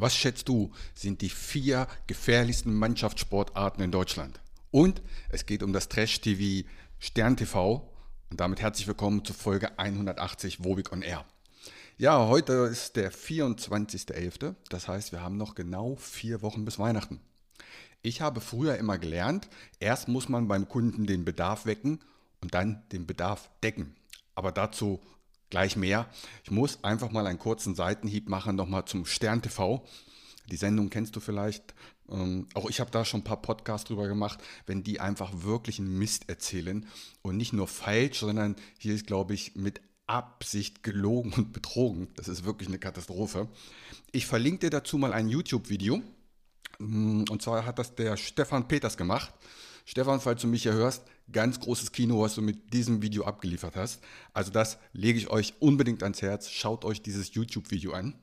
Was schätzt du, sind die vier gefährlichsten Mannschaftssportarten in Deutschland? Und es geht um das Trash-TV Stern TV und damit herzlich willkommen zu Folge 180 Wobig on Air. Ja, heute ist der 24.11. Das heißt, wir haben noch genau vier Wochen bis Weihnachten. Ich habe früher immer gelernt, erst muss man beim Kunden den Bedarf wecken und dann den Bedarf decken. Aber dazu gleich mehr. Ich muss einfach mal einen kurzen Seitenhieb machen, nochmal zum Stern TV. Die Sendung kennst du vielleicht. Ähm, auch ich habe da schon ein paar Podcasts drüber gemacht, wenn die einfach wirklich einen Mist erzählen und nicht nur falsch, sondern hier ist, glaube ich, mit Absicht gelogen und betrogen. Das ist wirklich eine Katastrophe. Ich verlinke dir dazu mal ein YouTube-Video. Mm, und zwar hat das der Stefan Peters gemacht. Stefan, falls du mich hier hörst, ganz großes Kino, was du mit diesem Video abgeliefert hast. Also das lege ich euch unbedingt ans Herz. Schaut euch dieses YouTube-Video an.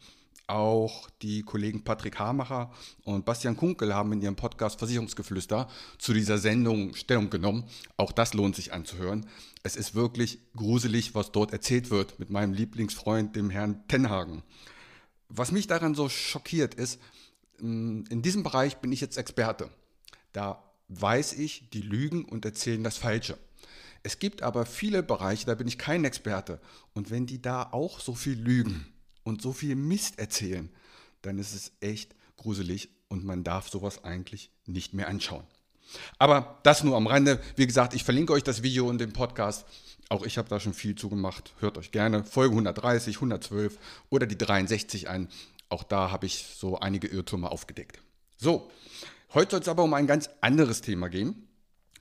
Auch die Kollegen Patrick Hamacher und Bastian Kunkel haben in ihrem Podcast Versicherungsgeflüster zu dieser Sendung Stellung genommen. Auch das lohnt sich anzuhören. Es ist wirklich gruselig, was dort erzählt wird mit meinem Lieblingsfreund, dem Herrn Tenhagen. Was mich daran so schockiert ist, mm, in diesem Bereich bin ich jetzt Experte. Da weiß ich, die lügen und erzählen das Falsche. Es gibt aber viele Bereiche, da bin ich kein Experte. Und wenn die da auch so viel lügen, und so viel Mist erzählen, dann ist es echt gruselig und man darf sowas eigentlich nicht mehr anschauen. Aber das nur am Rande. Wie gesagt, ich verlinke euch das Video und den Podcast. Auch ich habe da schon viel zugemacht. Hört euch gerne Folge 130, 112 oder die 63 an. Auch da habe ich so einige Irrtümer aufgedeckt. So, heute soll es aber um ein ganz anderes Thema gehen.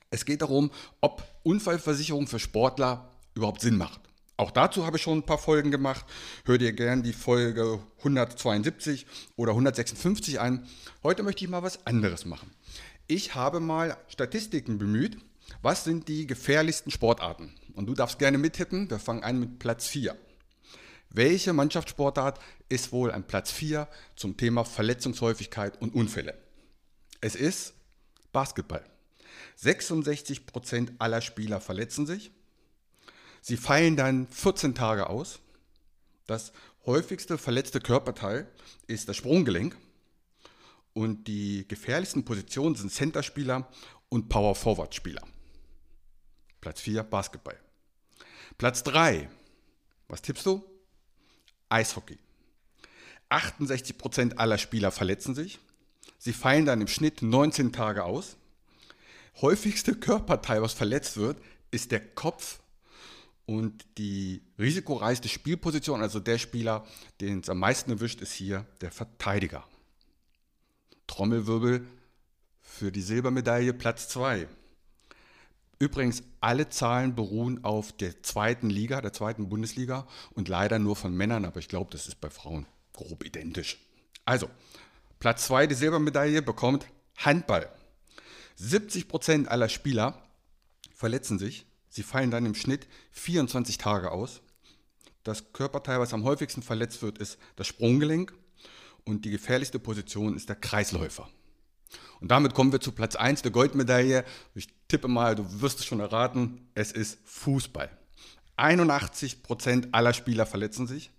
Es geht darum, ob Unfallversicherung für Sportler überhaupt Sinn macht. Auch dazu habe ich schon ein paar Folgen gemacht. Hör dir gern die Folge 172 oder 156 an. Heute möchte ich mal was anderes machen. Ich habe mal Statistiken bemüht. Was sind die gefährlichsten Sportarten? Und du darfst gerne mittippen. Wir fangen an mit Platz 4. Welche Mannschaftssportart ist wohl an Platz 4 zum Thema Verletzungshäufigkeit und Unfälle? Es ist Basketball. 66% aller Spieler verletzen sich. Sie fallen dann 14 Tage aus. Das häufigste verletzte Körperteil ist das Sprunggelenk. Und die gefährlichsten Positionen sind Centerspieler und Power-Forward-Spieler. Platz 4 Basketball. Platz 3, was tippst du? Eishockey. 68% aller Spieler verletzen sich. Sie fallen dann im Schnitt 19 Tage aus. Häufigste Körperteil, was verletzt wird, ist der Kopf und die risikoreichste Spielposition, also der Spieler, den es am meisten erwischt, ist hier der Verteidiger. Trommelwirbel für die Silbermedaille Platz 2. Übrigens, alle Zahlen beruhen auf der zweiten Liga, der zweiten Bundesliga und leider nur von Männern, aber ich glaube, das ist bei Frauen grob identisch. Also, Platz 2 die Silbermedaille bekommt Handball. 70% aller Spieler verletzen sich Sie fallen dann im Schnitt 24 Tage aus. Das Körperteil, was am häufigsten verletzt wird, ist das Sprunggelenk und die gefährlichste Position ist der Kreisläufer. Und damit kommen wir zu Platz 1 der Goldmedaille. Ich tippe mal, du wirst es schon erraten, es ist Fußball. 81% aller Spieler verletzen sich.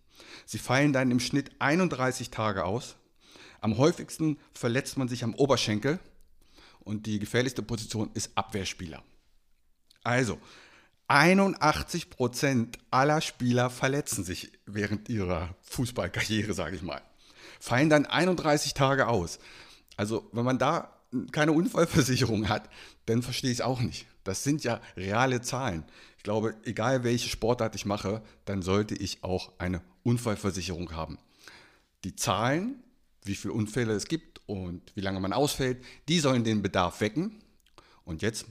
Sie fallen dann im Schnitt 31 Tage aus. Am häufigsten verletzt man sich am Oberschenkel und die gefährlichste Position ist Abwehrspieler. Also, 81 Prozent aller Spieler verletzen sich während ihrer Fußballkarriere, sage ich mal. Fallen dann 31 Tage aus. Also, wenn man da keine Unfallversicherung hat, dann verstehe ich es auch nicht. Das sind ja reale Zahlen. Ich glaube, egal welche Sportart ich mache, dann sollte ich auch eine Unfallversicherung haben. Die Zahlen, wie viele Unfälle es gibt und wie lange man ausfällt, die sollen den Bedarf wecken. Und jetzt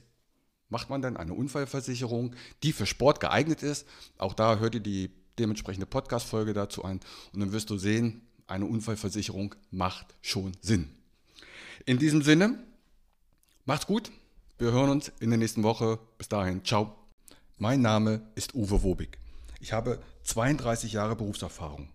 macht man dann eine Unfallversicherung, die für Sport geeignet ist. Auch da hört ihr die dementsprechende Podcast-Folge dazu an und dann wirst du sehen, eine Unfallversicherung macht schon Sinn. In diesem Sinne, macht's gut. Wir hören uns in der nächsten Woche. Bis dahin, ciao. Mein Name ist Uwe Wobig. Ich habe 32 Jahre Berufserfahrung.